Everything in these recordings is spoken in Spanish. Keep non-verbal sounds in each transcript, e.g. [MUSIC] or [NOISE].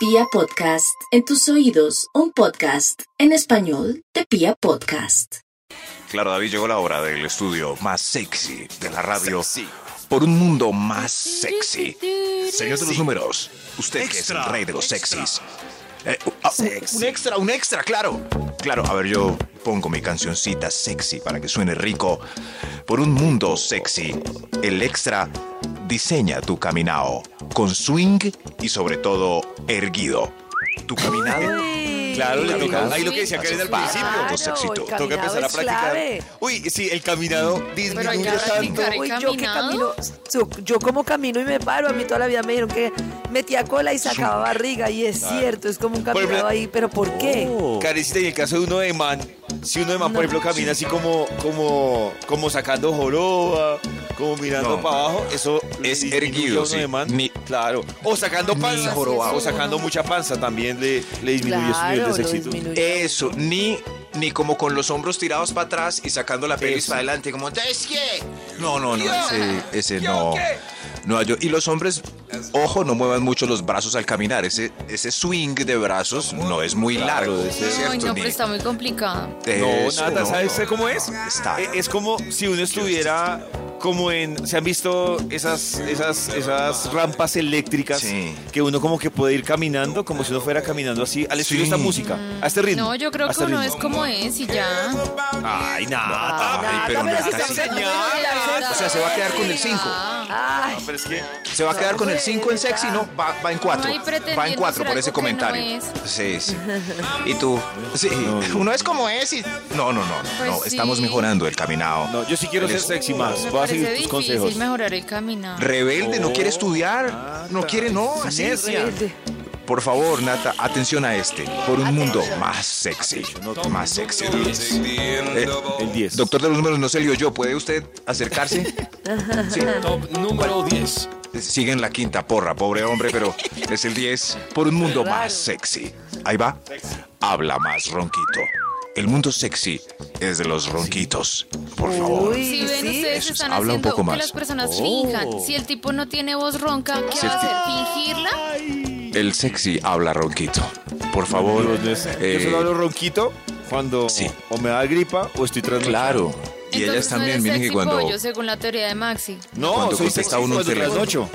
Pia Podcast, en tus oídos, un podcast en español de Pia Podcast. Claro, David, llegó la hora del estudio más sexy de la radio. Por un mundo más sexy. Señor de los números, usted que es el rey de los sexys. Eh, uh, ah, un- un extra, un extra, claro. Claro, a ver, yo pongo mi cancioncita sexy para que suene rico. Por un mundo sexy, el extra diseña tu caminao con swing y sobre todo erguido. Tu caminado. Claro, le toca. Ahí lo que decía Karen al Claro, principio. éxito. Toca empezar a practicar. Uy, sí, el caminado Pero hay que disminuye tanto. practicar. ¿el Uy, yo que camino, yo, como camino y me paro, a mí toda la vida me dijeron que metía cola y sacaba barriga y es cierto, es como un caminado ahí, pero ¿por qué? Karencita, y en el caso de uno de man, si uno de man, por ejemplo, camina así como, como, como sacando joroba, como mirando No. para abajo, eso Es disminuye erguido, a uno sí. de man. Ni- claro. O sacando Ni panza, jorobado. o sacando mucha panza también le, le disminuye su nivel de lo disminuye. Eso, ni, ni como con los hombros tirados para atrás y sacando la pelvis Eso. para adelante, como, ¿es que? No, no, no, ese, ese no. No, yo, y los hombres, ojo, no muevan mucho los brazos al caminar. Ese, ese swing de brazos no es muy largo. ese- ¿es Ay, cierto? no, Ni- pero está muy complicado. No, nada, no, ¿sabes no. cómo es? Está. Eh, Es como si uno estuviera como en, ¿se han visto esas, esas, esas rampas eléctricas Sí. que uno como que puede ir caminando, como si uno fuera caminando así al estilo de esta música, a este ritmo? No, yo creo que este uno es como es y ya. Ay, nada. Ay, pero no está O sea, se va a quedar con el 5. Ay, Pero es que ¿Se va a quedar con el 5 en sexy? No, va, va en 4. Ay, pretendiendo Va en 4 ser por ese no comentario. es. Sí, sí. ¿Y tú? Sí, uno es como es y... No, no, no, no, Pues no, estamos sí. mejorando el caminado. no, yo sí quiero ser sexy más. Me Voy a seguir tus difícil consejos. mejorar el caminado. Rebelde, no quiere estudiar, no quiere, no, así. Por favor, Nata, atención a este. Por un mundo más sexy. Más sexy. Eh, El 10. doctor de los números, no se lió yo. ¿Puede usted acercarse? [LAUGHS] Sí. Top número 10. Sigue en la quinta porra, pobre hombre, pero es el 10. Por un mundo más sexy. Ahí va. Habla más ronquito. El mundo sexy es de los ronquitos. Por favor. Uy, Si ven, ustedes Eso, están habla un poco que más. las personas Oh. finjan. Si el tipo no tiene voz ronca, ¿qué Si va a hacer? ¿Fingirla? El sexy habla ronquito. Por favor. Yo eh, solo hablo ronquito cuando sí. o me da gripa o estoy trasnochado. Claro. Y ellas no también, miren que cuando... pollo, según la teoría de Maxi. No, Cuando soy contesta sexy uno un teléfono.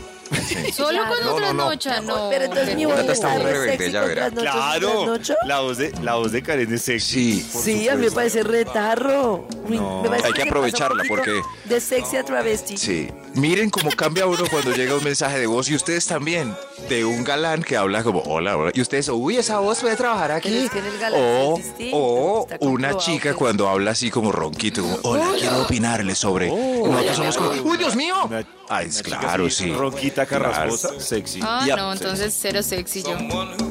Solo Claro. cuando No, no, no. no. Pero entonces mi voz está está muy re rebelde, ya con verá. Claro, la voz de la voz de Karen es sexy. Sí. Sí, a mí me parece retarro. Me parece hay que pasa aprovecharla porque- De sexy a travesti. Sí. Miren cómo cambia uno cuando llega un mensaje de voz y ustedes también. De un galán que habla como hola, hola. Y ustedes, uy, esa voz puede trabajar aquí. Pero es que en el galán o sí es distinto, o una chica que- cuando habla así como ronquito, como hola, quiero opinarle sobre. Y nosotros somos como, uy, Dios mío. Una chica claro, sí. Ronquita, Claro. carrasposa, sexy. Ah, Ya. no, entonces cero sexy yo.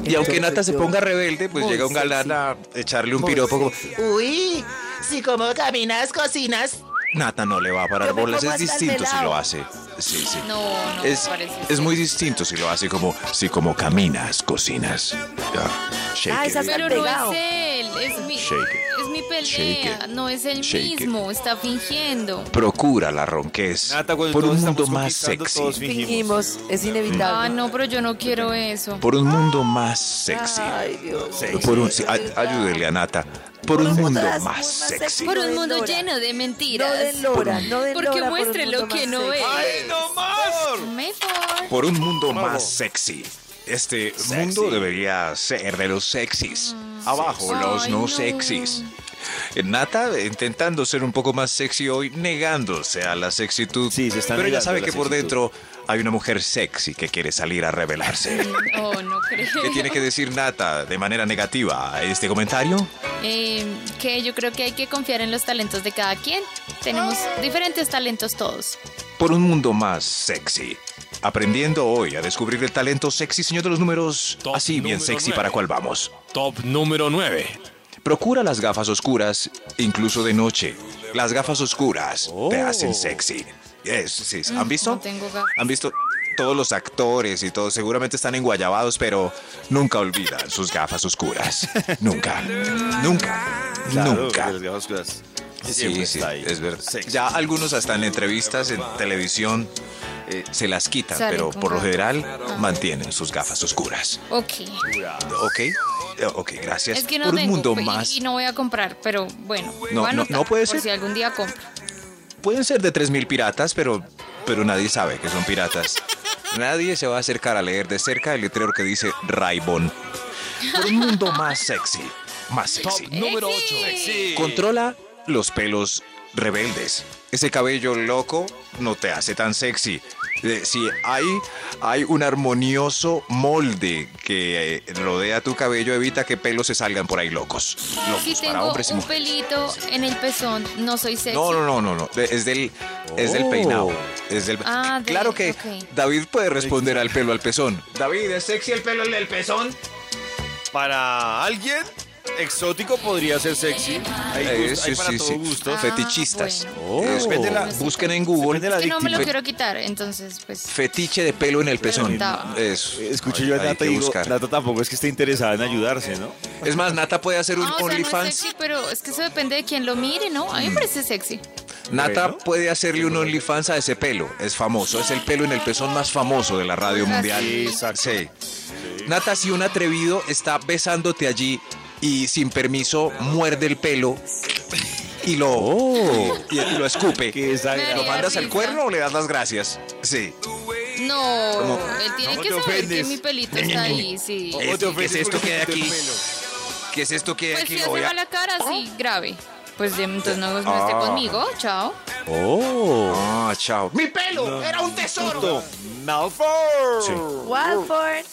Y aunque Nata se ponga rebelde, pues Muy llega un galán a echarle un piropo como, uy, si como caminas, cocinas. Nata no le va a parar bolas, es distinto si lo hace. Sí, sí. No, no, es, me es muy distinto si lo hace como, si como caminas, cocinas. Ya, shake Ah, it. esa Pero no es él, es mi, Shake it. Mi pelea, it. no es él Shake it. mismo, está fingiendo. Procura la ronquez Nata, por un mundo más sexy. todos fingimos. Es Ah, inevitable. no, pero yo no quiero eso. Por un mundo más sexy. Ay, Dios. Por un, ayúdele a Nata. Por un mundo más sexy. Por un mundo lleno de mentiras. No den lora, no den Porque lora por un muestre lo mundo que no sexy. es. ¡Ay, no más! Por un mundo más sexy. Este mundo debería ser de los sexys. Abajo los Ay, no, no. sexys. Nata intentando ser un poco más sexy hoy, negándose a la sexitud. Sí, se está Pero ella sabe que por sexitud. dentro hay una mujer sexy que quiere salir a revelarse. Oh, no creo. ¿Qué tiene que decir Nata de manera negativa a este comentario? Eh, que yo creo que hay que confiar en los talentos de cada quien. Tenemos diferentes talentos todos. Por un mundo más sexy. Aprendiendo hoy a descubrir el talento sexy, señor de los números. Top Así bien sexy para cuál vamos. Top número 9. Procura las gafas oscuras, incluso de noche. Las gafas oscuras te hacen sexy. Es- sí, ¿Han visto? No tengo gafas. ¿Han visto? Todos los actores y todos seguramente están enguayabados, pero nunca olvidan sus gafas oscuras. [LAUGHS] nunca. Nunca. Claro, nunca. las gafas oscuras. Sí, sí, está ahí. es verdad. Sexy. Ya algunos hasta en entrevistas en televisión eh, se las quitan, Salen pero con por lo gafas. general mantienen sus gafas oscuras. Ok. ¿Ok? Eh, Ok, gracias. Es que no por un tengo mundo y- más. y, no voy a comprar, pero bueno. No, voy a no, anotar no puede por ser. si algún día compro. Pueden ser de 3.000 piratas, pero, pero nadie sabe que son piratas. nadie se va a acercar a leer de cerca el letrero que dice Raibon. Por un mundo más sexy. Más sexy. Número 8. Controla los pelos rebeldes. Ese cabello loco no te hace tan sexy. Eh, Si hay, hay un armonioso molde que eh, rodea tu cabello, evita que pelos se salgan por ahí locos. Locos Si para tengo hombres y un mujeres. pelito en el pezón, no soy sexy. No, no, no, no, no. Es del, es del peinado. Es del, Ah, de- claro que. David puede responder al pelo al pezón. David, ¿es sexy el pelo del pezón? Para alguien exótico podría ser sexy. Hay, Eh, gust- hay sí, para sí, todo sí. gusto. Ah, Fetichistas. bueno. Depende la- busquen en Google Depende de la Es que no me lo víctima. quiero quitar, entonces pues... fetiche de pelo en el pezón. Eso. Escuché Hay- yo a hay Nata que y digo, buscar. Nata tampoco es que esté interesada en ayudarse, ¿no? Es más, Nata puede hacer un Ah, o sea, no es OnlyFans. sexy, pero es que eso depende de quién lo mire, ¿no? A mí me parece sexy. Nata Bueno. puede hacerle un OnlyFans a ese pelo. Es famoso. Es el pelo en el pezón más famoso de la radio mundial. Sí, exacto. Sí. Nata, si un atrevido está besándote allí y sin permiso muerde el pelo y lo, y, y lo escupe, Que ¿lo mandas al cuerno o le das las gracias? Sí. No, él tiene No que saber que ofendes. mi pelito está ahí, sí. Te ¿qué ofendes es esto que hay aquí? ¿Qué es esto que hay Pues aquí? si Lo hace voy a- mala cara, sí, grave. Pues de- entonces no, no esté Ah. conmigo, chao. Oh. Ah, chao. ¡Mi pelo! ¡Era un tesoro! Malfoy. Sí. Walford.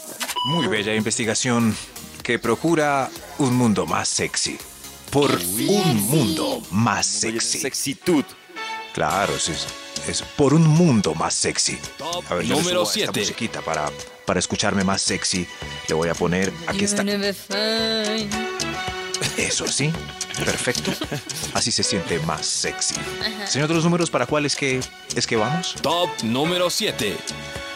Muy bella investigación que procura un mundo más sexy. Por un mundo más sexy. Sexitud. Claro, sí. Es por un mundo más sexy. Top A ver, número subo a esta 7. musiquita para, para escucharme más sexy. Le voy a poner, aquí está. Eso sí, perfecto. [LAUGHS] Así se siente más sexy. Señor de los números, ¿para cuál es que, es que vamos? Top número 7.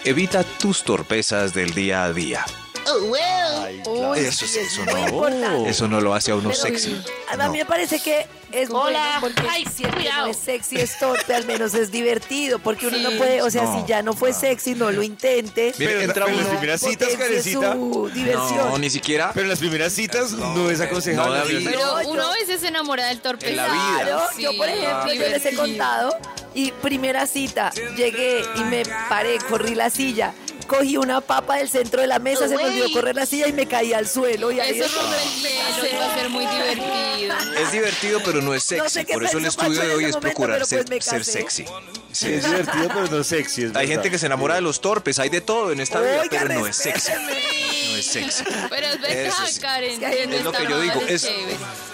Evita tus torpezas del día a día. Ay, Uy, Eso sí, es no. importante. Eso no lo hace a uno Pero, sexy. A No. mí me parece que es Hola. bueno porque Ay, si no es sexy es torpe, al menos es divertido, porque uno no puede, o sea, No, si ya no fue sexy, no lo intente. Pero, entra en las primeras citas, Karencita. su diversión. No, ni siquiera. Pero en las primeras citas no, es aconsejable. No, David. Pero yo- uno a veces se enamora del torpe. En la vida. Claro, yo por ejemplo, yo les he contado y primera cita, llegué y me paré, corrí la silla, cogí una papa del centro de la mesa, se me olvidó correr la silla y me caí al suelo y ahí Eso y va a ser muy divertido. Es divertido, pero no es sexy. No sé qué Por eso el estudio de hoy es momento, procurar ser, pues ser sexy. Sí. Es divertido, pero no sexy. es Hay verdad. gente que se enamora de los torpes, hay de todo en esta vida, pero no es sexy. No es sexy. Pero es verdad, sí. Karen. Es Es lo que yo digo. es Es,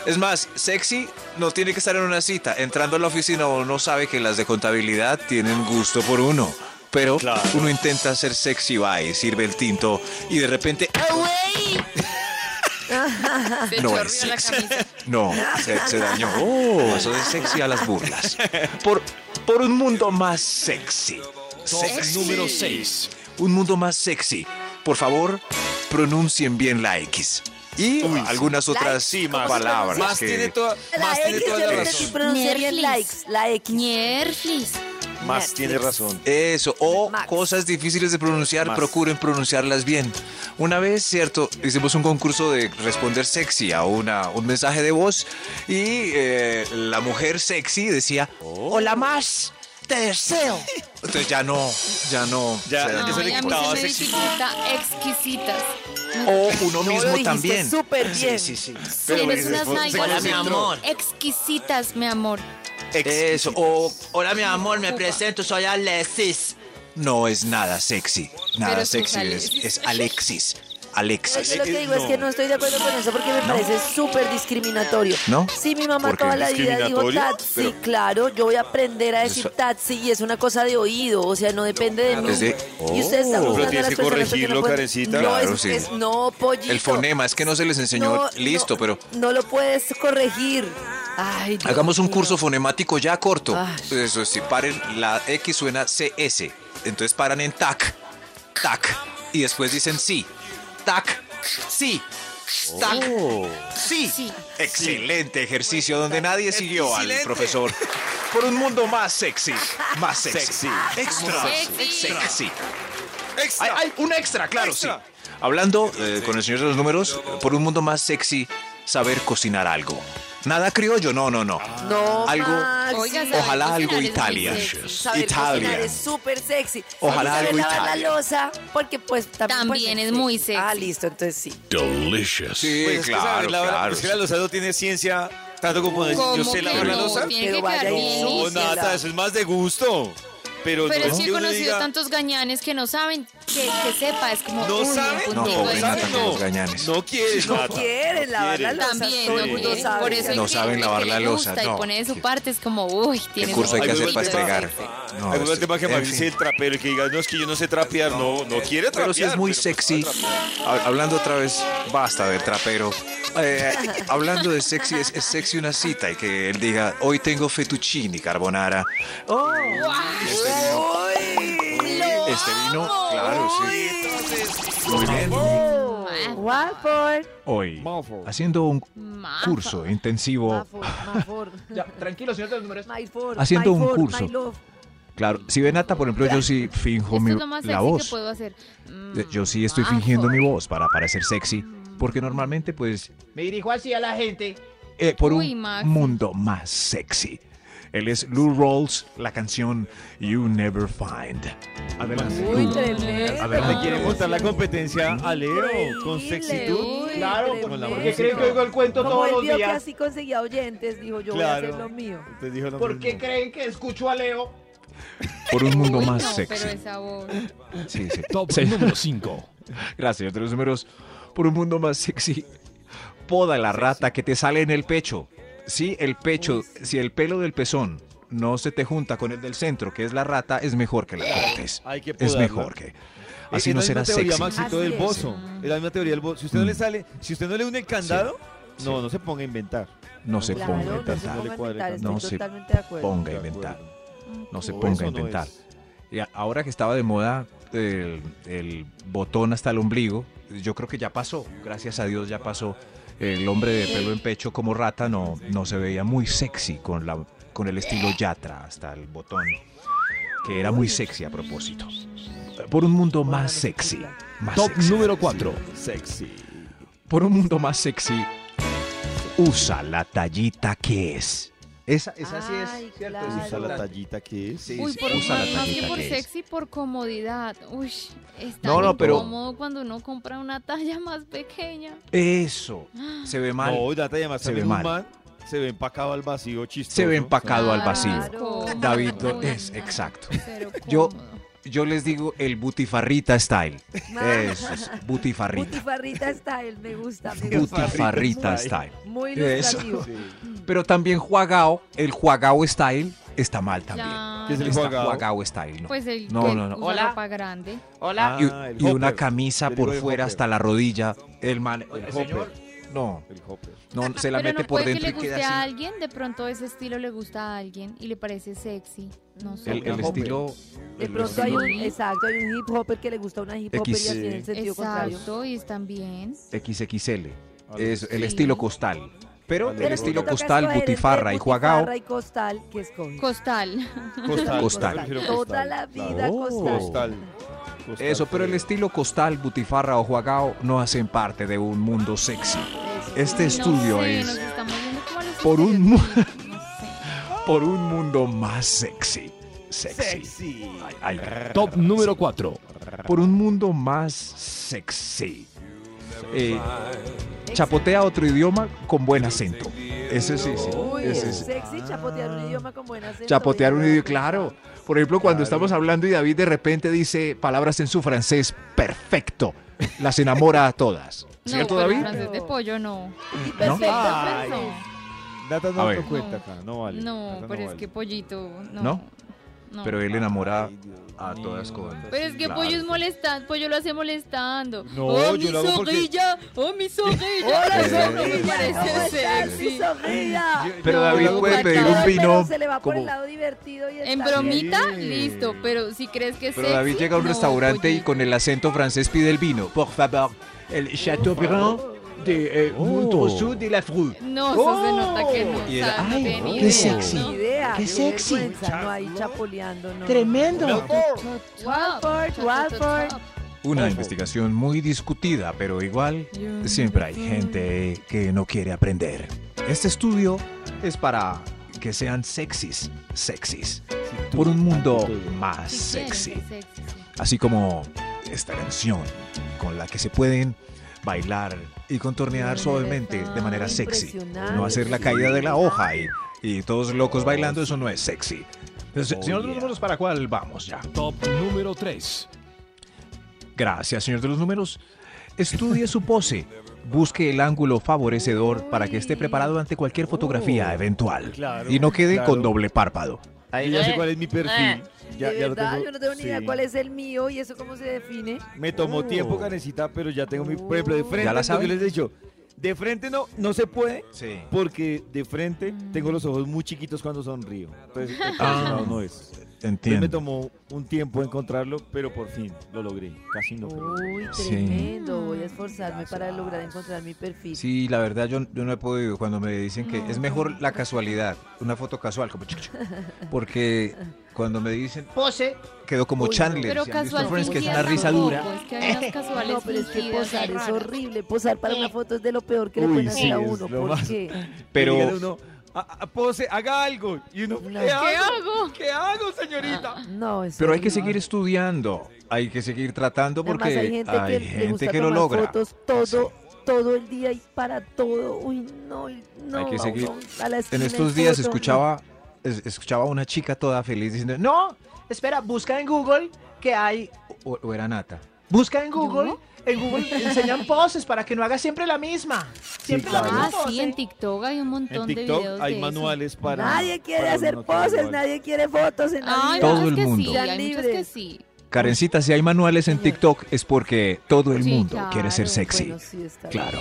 es más, sexy no tiene que estar en una cita. Entrando a la oficina uno sabe que las de contabilidad tienen gusto por uno. Pero Claro. uno intenta ser sexy, va y sirve el tinto y de repente [LAUGHS] Se no chorreó es sexy. No, se, se dañó. [LAUGHS] Pasó de sexy a las burlas. Por, por un mundo más sexy. Sexy. número 6. Un mundo más sexy. Por favor, pronuncien bien la X. Y algunas otras sí, más. palabras. Más que- tiene toda, La más tiene X toda yo la no razón. bien likes, la X. Nerflis. Más Netflix. tiene razón. Eso, o Max. cosas difíciles de pronunciar, Más. procuren pronunciarlas bien. Una vez, cierto, hicimos un concurso de responder sexy a una, un mensaje de voz y eh, la mujer sexy decía, hola más, te deseo. Entonces ya no, ya no. Ya, ya se le quitaba exquisitas. O uno No, lo mismo también. súper bien. Sí, sí, sí. Pero Tienes unas se nalgas concentró. exquisitas, mi amor. Eso, o hola mi amor, me presento, soy Alexis. No es nada sexy, nada sexy, es, es Alexis. Alexis. Yo lo que digo es que no estoy de acuerdo con eso porque me parece súper discriminatorio. ¿No? Sí, mi mamá toda la vida dijo taxi, Pero- claro, yo voy a aprender a decir taxi y es una cosa de oído, o sea, no depende de mí. Es de- Y ustedes están Oh. juzgando Pero a tienes las que personas porque corregirlo, no pueden- Karencita. No, Claro, es, sí. es- no, pollito. El fonema, es que no se les enseñó No, listo, no, pero No lo puedes corregir. Ay, hagamos un curso fonemático ya corto. Ay. Eso, si paren, la X suena CS. Entonces paran en tac, tac. Y después dicen sí, tac, sí, tac, Oh. sí. Sí. Excelente ejercicio donde nadie siguió al profesor. por un mundo más sexy. Más sexy. Sexy. Extra. Sexy. Sexy. Extra. Hay, hay un extra, claro, Extra. sí. Hablando eh, con el señor de los números, por un mundo más sexy, saber cocinar algo. Nada criollo, no, no, no. No, Algo-. Oiga, saber Ojalá cocinar algo es muy Italia. sexy. Saber Italia. cocinar es súper sexy. Ojalá Y saber algo lavar la Italia. losa, porque pues también, También pues, es muy sexy. Ah, listo, entonces sí. Delicious. Sí, Pues es que saber claro, lavar- claro. Es que la losa no tiene ciencia tanto como decir, yo ¿Cómo sé que lavar la no? losa. Tiene Pero que vaya quedar y bien No, limpia. nada, eso es más de gusto. Pero, Pero no es que que he uno conocido diga, tantos gañanes que no saben que, que sepa, es como No puntico No, saben, no. los gañanes. No quieres, No quieren lavar la quieren. losa. También, no quieren. sabe. Por eso No saben lavar la losa. Y pone de su ¿Qué? parte es como, uy, ¿Qué tiene curso hay que hacer para despegar? No, Ahí vuelve el este- tema que fin. el trapero, que diga, no, es que yo no sé trapear, no, no quiere trapear. Pero si es muy sexy. Hablando otra vez, basta del trapero. Eh, hablando de sexy, es, es sexy una cita y que él diga, hoy tengo fettuccini carbonara. Oh, este vino, este vino, claro, sí. Muy bien. Watford. Hoy, haciendo un curso intensivo. Watford. [LAUGHS] tranquilo, señor de los números. Haciendo un curso. Claro, si ven Nata, por ejemplo, yo sí finjo mi, es lo más la voz. que puedo hacer. Mm, Eh, Yo sí estoy mafa. fingiendo mi voz para parecer sexy, porque normalmente, pues, Me dirijo así a la gente. eh, por Uy, un Maxi. mundo más sexy. Él es Lou Rawls, la canción You Never Find. Adelante. Uy. Adelante. Le quiere montar la competencia a Leo con sexitud. Claro, porque creen que oigo el cuento Como todos él los vio que días. así conseguía oyentes, dijo, yo voy a hacer lo mío. Te dijo lo ¿Por mismo. qué creen que escucho a Leo? Por un mundo Uy, más no, sexy. pero esa voz. Sí, sí. Top Sí. número 5. Gracias, señor de los números. Por un mundo más sexy. Poda la rata que te sale en el pecho. Sí, el pecho, si el pelo del pezón no se te junta con el del centro, que es la rata, es mejor que la cortes. Hay que Es mejor que. Así Es no la será misma teoría, sexy. Maxito, Así del bozo. Es la misma teoría del bozo. Si usted no le Mm. sale, si usted no le une el candado, no, no se ponga a inventar. No se Claro, ponga a no se inventar. No le ponga a inventar, No estoy se. Ponga a inventar. No se ponga a inventar. Y ahora que estaba de moda el, el botón hasta el ombligo, yo creo que ya pasó. Gracias a Dios ya pasó. El hombre de pelo en pecho como rata no, no se veía muy sexy con, la, con el estilo yatra hasta el botón, que era muy sexy a propósito. Por un mundo más sexy. Más Top sexy. número 4. Sexy. Por un mundo más sexy, usa la tallita que es. Esa, esa sí Ay, es, ¿cierto? claro. Usa la tallita que es. Sí, Uy, sí, por, usa la más, más que tallita por que es. sexy, por comodidad. Uy, es tan No, no, pero- incómodo cuando uno compra una talla más pequeña. Eso. Se ve mal. No, la talla más Se ve un mal. man se ve empacado al vacío chistoso. Se ve empacado al vacío. David, es exacto. Yo-. Yo les digo el butifarrita style. Eso es, butifarrita. Butifarrita style, me gusta, me gusta. Butifarrita style. Muy ilustrativo. Pero también juagao, el juagao style está mal también. ¿Qué es el juagao? juagao style, ¿no? Pues el No, no, no. Hola. ropa grande. Hola. y, Ah, el y una camisa por fuera hopper. hasta la rodilla. El man, El el señor, no, El hopper. no, se la Pero mete no por puede dentro que y le guste queda a así. alguien, de pronto ese estilo le gusta a alguien y le parece sexy. No sé. El, el hopper. estilo. De el pronto hay un, Sí. exacto, hay un hip hopper que le gusta a una hip hopper X. y así en el sentido contrario. Exacto, y están bien. XXL. Es el Sí. estilo costal. Pero Pero el estilo te toca costal, escoger entre butifarra y juagao. Butifarra y costal, ¿qué escoges? Costal. Costal. Costal. Toda la vida costal. Costal. Costal, Eso, pero el estilo costal, butifarra o juagao no hacen parte de un mundo sexy. Eso. Este No estudio sé, es por un [LAUGHS] por un mundo más sexy. Sexy. Sexy. Ay, ay. Top número 4. Por un mundo más sexy. Eh, chapotea otro idioma con buen acento. Ese sí, sí. Uy, ese es sí. sexy chapotear un idioma con buen acento. Chapotear un idioma, claro. Por ejemplo, cuando estamos hablando y David de repente dice palabras en su francés perfecto, las enamora a todas. [LAUGHS] No, ¿Cierto, pero David? francés de pollo no. Perfecto, Ay. no cuenta acá, no vale. No, pero es vale. que pollito, no. ¿No? No. Pero él enamora a todas con... Pero es que Claro. pollo es molestando, pollo lo hace molestando. No, oh, yo mi lo hago porque- zorrilla, oh, mi zorrilla. [LAUGHS] Hola, me zorrilla, ¿cómo parece estás, sexy. mi zorrilla? Pero No, David puede pedir un vino se le va por el lado divertido y En bromita, bien. listo, pero si crees que es Pero sexy, David llega a un no, restaurante y con el acento francés pide el vino. Por favor, el Chateaubriand de eh, Montreux de la Fruit. No, eso se nota que no no ay, qué sexy. ¡Qué sexy! vergüenza, No hay chapoleando, no. Tremendo. Walford, Walford. Una investigación muy discutida, pero igual siempre hay gente que no quiere aprender. Este estudio es para que sean sexys, sexys, por un mundo más sexy. Así como esta canción con la que se pueden bailar y contornear suavemente de manera sexy. No hacer la caída de la hoja y, y todos locos bailando, eso no es sexy. Entonces, Oh, señor de los yeah. números, ¿para cuál vamos ya? Top número 3. Gracias, señor de los números. Estudie su pose. Busque el ángulo favorecedor para que esté preparado ante cualquier fotografía eventual. claro, y no quede claro. con doble párpado. Ahí ya sé cuál es mi perfil. Ya, de ya lo verdad, tengo. yo no tengo ni idea Sí. cuál es el mío y eso cómo se define. Me tomó tiempo, Canecita, pero ya tengo mi. Por ejemplo, de frente, ¿Ya la lo sabe? que les he dicho. De frente no, no se puede, Sí. porque de frente tengo los ojos muy chiquitos cuando sonrío. Entonces, Ah. personado no es. Entonces me Entiendo. tomó un tiempo encontrarlo, pero por fin lo logré. Casi no. Uy, Sí. tremendo. Voy a esforzarme para lograr encontrar mi perfil. Sí, la verdad yo, yo no he podido cuando me dicen que es mejor la casualidad, una foto casual, como [LAUGHS] porque cuando me dicen Pose. quedó como Uy. Chandler, Pero ¿sí casual Friends? que es una risa tampoco, dura. Es que hay unas casuales [LAUGHS] No, pero es que posar es horrible. Posar para una foto es de lo peor que le Uy, pueden sí, hacer a es uno. lo ¿Por más- qué? [LAUGHS] Pero uno, "A- a- pose, haga algo. Y uno, No. ¿qué, ¿Qué hago? ¿Qué hago, señorita? No, es Pero hay que seguir estudiando, hay que seguir tratando Además, porque hay gente que, le gente gusta que lo tomar logra. fotos todo, todo el día y para todo. Uy, no, no. Hay que seguir. a la En estos días foto. escuchaba, es- escuchaba a una chica toda feliz diciendo, no, espera, busca en Google que hay. o, o era Nata. Busca en Google. En Google enseñan [LAUGHS] poses para que no hagas siempre la misma. Siempre claro. la Ah, misma pose. sí, en TikTok hay un En montón de TikTok videos hay de eso. manuales para. Nadie quiere para hacer poses, nadie quiere fotos en la vida. Todo el que mundo. sí, hay que sí. Karencita, si hay manuales en TikTok es porque todo el Sí, mundo claro. quiere ser sexy. Bueno, sí, Claro.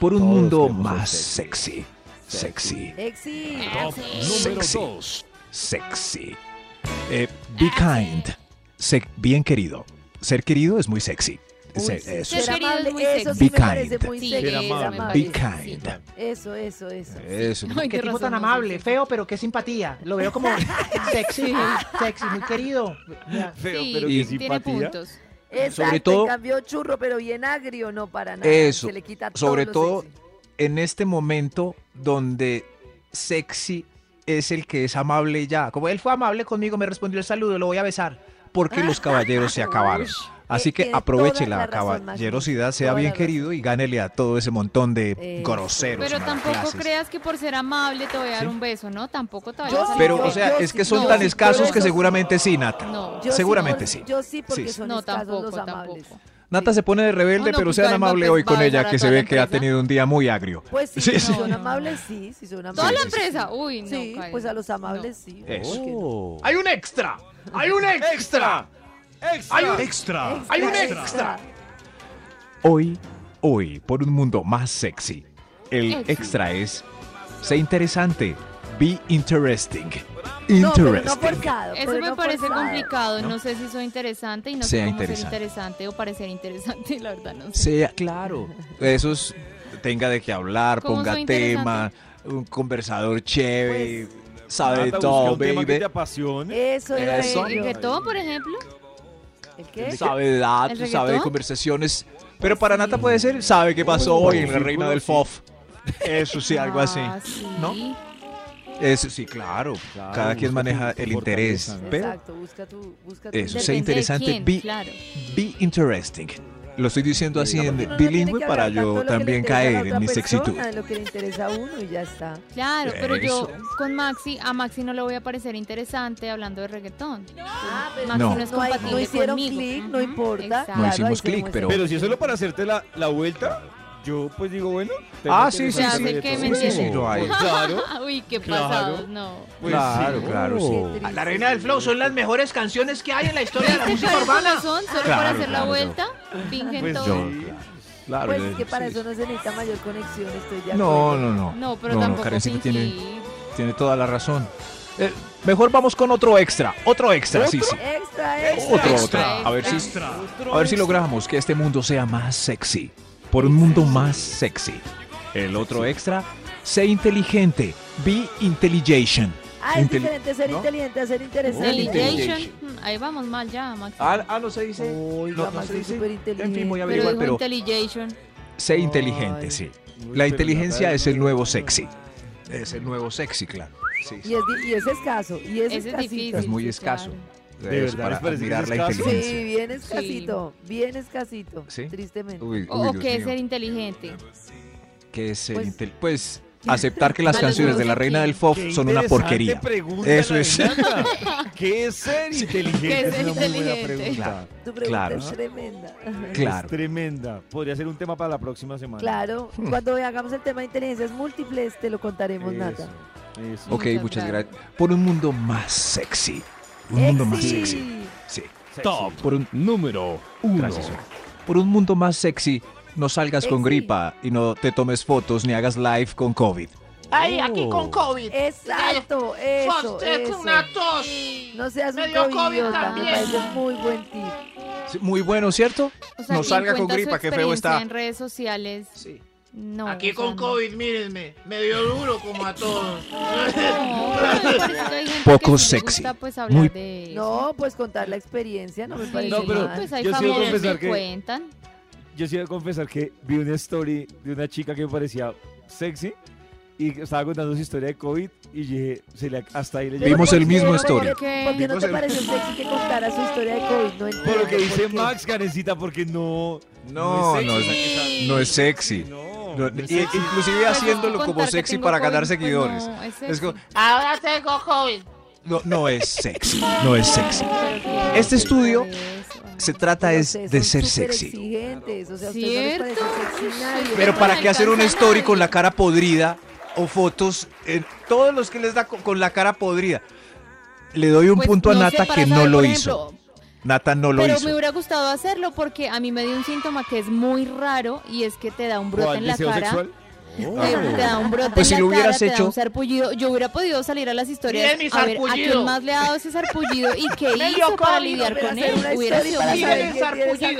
Por un Todos mundo más sexy. Sexy. Sexy. Top número Sexy. 2. Sexy. Eh, be kind. Bien querido. Ser querido es muy sexy. Uy, Se- sí, eso. Ser ser querido es amable, muy eso sexy. sí Be me parece kind. muy Sí, sexy. Ser es amable. amable, Be kind. Eso, eso, eso. Eso. Ay, Qué tipo razón, tan no, amable, feo, pero qué simpatía. Lo veo como [LAUGHS] sexy, sexy, muy querido. [LAUGHS] Feo, Sí, pero qué tiene simpatía. puntos. Exacto, Sobre todo- en cambio churro, pero bien agrio, no para nada. Eso, Se le quita sobre todo lo todo sexy. En este momento donde sexy es el que es amable ya. Como él fue amable conmigo, me respondió el saludo, lo voy a besar. Porque los caballeros se [LAUGHS] acabaron. Así que aproveche la caballerosidad, sea bien querido y gánele a todo ese montón de groseros. Pero tampoco creas que por ser amable te voy a dar ¿Sí? un beso, ¿no? Tampoco te vayas a sí, Pero, yo- o sea, es que son tan escasos que seguramente sí, Nata. No. Yo sí, seguramente por- sí. Yo sí, porque Sí. son No, escasos tampoco, los amables. tampoco. Nata se pone de rebelde, No, no, pero pues sean amable hoy con ella, que se toda ve la que ha tenido un día muy agrio. Pues sí, Sí, si sí. son amables, sí, si son Toda amables. la sí, sí. empresa. Uy, no. Sí, pues a los amables sí. Eso. ¿por qué no? Hay un extra. Hay un extra. ¡Extra! Hay un Extra. Hay un Extra, extra. Hoy, hoy, por un mundo más sexy, el Extra. extra es, sé interesante, be interesting. No, pero no Interesting. forzado. Eso pero me no parece forzado. complicado. No sé si soy interesante y no Sea sé cómo interesante. ser interesante o parecer interesante. [LAUGHS] La verdad, no sé. Sea, claro. Eso es, tenga de qué hablar, ¿Cómo ponga tema, un conversador chévere, sabe Nata, busca todo, un tema que baby. te apasione. Eso Eso. ¿El reggaetón, por ejemplo? ¿El qué? Sabe de datos, ¿El sabe de conversaciones. Pero para Nata puede ser, sabe qué pasó hoy en la sí, Reina del sí. FOF. Eso sí, algo así. Ah, sí. ¿No? Eso sí, claro. Claro, Cada quien maneja tu- el tu interés. ¿no? Pero Exacto, busca tu, busca tu Eso, sea interesante, quién, be- claro. be interesting. Lo estoy diciendo así en no bilingüe para yo también caer en mi persona, sexitud. lo que le interesa a uno y ya está. Claro, pero yo con Maxi, a Maxi no le voy a parecer interesante hablando de reggaetón. Ah, pero Maxi No. no, es no, hay- compatible no hicieron conmigo. clic, no importa. exacto. No hicimos clic, pero- Pero si es solo para hacerte la, la vuelta, yo pues digo, bueno. Ah, sí, sí, sí. que Sí, sí, sí, entiendes. lo hay. Claro. [LAUGHS] Uy, qué Claro. pasado, no. Pues Claro, sí. claro, sí. La reina del flow son las mejores canciones que hay en la historia de la ¿Te [LAUGHS] música urbana. razón? Solo Claro, para hacer la vuelta, fingen Pues todo. sí. Claro, Pues es que para sí. eso no se necesita mayor conexión, estoy de No, no, no. No, pero No, no, tampoco tiene, tiene toda la razón. Eh, mejor vamos con otro extra. Otro extra, sí, sí. Extra, extra. Otro, Extra, otro. A ver si, Extra. a ver si logramos que este mundo sea más sexy. Por un mundo más sexy. El otro extra, sé inteligente. Be intelligent. Ah, es diferente ser ¿no? inteligente a ser interesante. Intelligation. Mm, Ahí vamos mal ya, Max. Ah, ah, no se dice. Oiga, no, no Max, se es dice. súper En fin, voy a pero averiguar, dijo pero intelligation. sé inteligente, Ay. sí. La inteligencia es el nuevo sexy. Es el nuevo sexy, claro. Sí, sí. Y es, di- y es escaso. Y es Ese es escasito. difícil. Es muy escaso. claro. ¿De Es verdad para que admirar la inteligencia. Sí, bien escasito. Bien escasito. ¿Sí? Tristemente. Uy, O, uy, o Dios que es ser inteligente. ¿Qué es ser Pues- intel- Pues [LAUGHS] aceptar que las canciones de la reina del pop Qué son una porquería. pregunta, Eso es. [LAUGHS] ¿Qué es ser inteligente? ¿Qué es Es ser una muy buena inteligente? pregunta. Claro. Tu pregunta Claro. es tremenda. Claro. Es tremenda. Podría ser un tema para la próxima semana. Claro. Cuando hagamos el tema de inteligencias múltiples, te lo contaremos, Nata. Eso, eso. Ok, Muchas muchas gracias. gracias. Por un mundo más sexy. Un mundo más sexy. Sí. Top Por un, número uno. gracias. Por un mundo más sexy, no salgas con gripa y no te tomes fotos ni hagas live con COVID. Ay, aquí Oh. con COVID. Exacto, eso, es eso. una tos. No seas un Me dio COVID covidiota, me también. parece muy buen tip. Sí, Muy bueno, ¿cierto? O sea, no salga con cuenta su gripa, qué feo experiencia está. En redes sociales. Sí. No. Aquí con no. COVID, mírenme, me dio duro como a todos. No, [LAUGHS] parece gente Poco sexy. gusta, pues, Muy-. No, pues contar la experiencia no me Sí, parece No, pero- mal. pues hay Yo famosos que que- cuentan. Yo sí voy a confesar que vi una story de una chica que me parecía sexy y estaba contando su historia de COVID y dije, se le, hasta ahí le llegó. Vimos el mismo story. ¿Por qué, por qué no te el- pareció sexy que contara su historia de COVID? No entiendo. Por lo que dice. Max, Karencita, porque no... No, es no, sexy, o sea, que está- no es sexy. No, No, y- inclusive haciéndolo como sexy para COVID, ganar pues, seguidores. no, es Es sexy. como- Ahora tengo COVID. no, no es sexy, no es sexy. Este estudio. Se trata es de ser sexy. o sea, no nadie. Pero para qué hacer una story con la cara podrida o fotos, eh, todos los que les da con, con la cara podrida. Le doy un Pues, punto a Nata que no lo hizo. Nata no lo pero hizo. me hubiera gustado hacerlo porque a mí me dio un síntoma que es muy raro y es que te da un brote ¿Cuál, en la deseo cara. sexual? Te, te da un brote Pues en si la lo hubieras cara, te da hecho- un sarpullido. Yo hubiera podido salir a las historias a ver a quién más le ha dado ese sarpullido y qué [LAUGHS] hizo para lidiar con él. Hubiera sido sarpullido.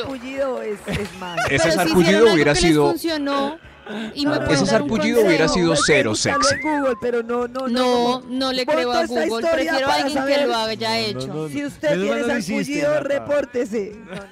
sarpullido es, es mal. Ese Pero si sarpullido hicieron algo hubiera que les sido. funcionó y me Ah, pueden Ese dar un sarpullido hubiera sido cero sexy. Google, pero no, no, no. No, no le creo a Google. Prefiero a alguien que lo haya No, hecho. no, no. Si usted tiene no lo hiciste, sarpullido, repórtese. No, no.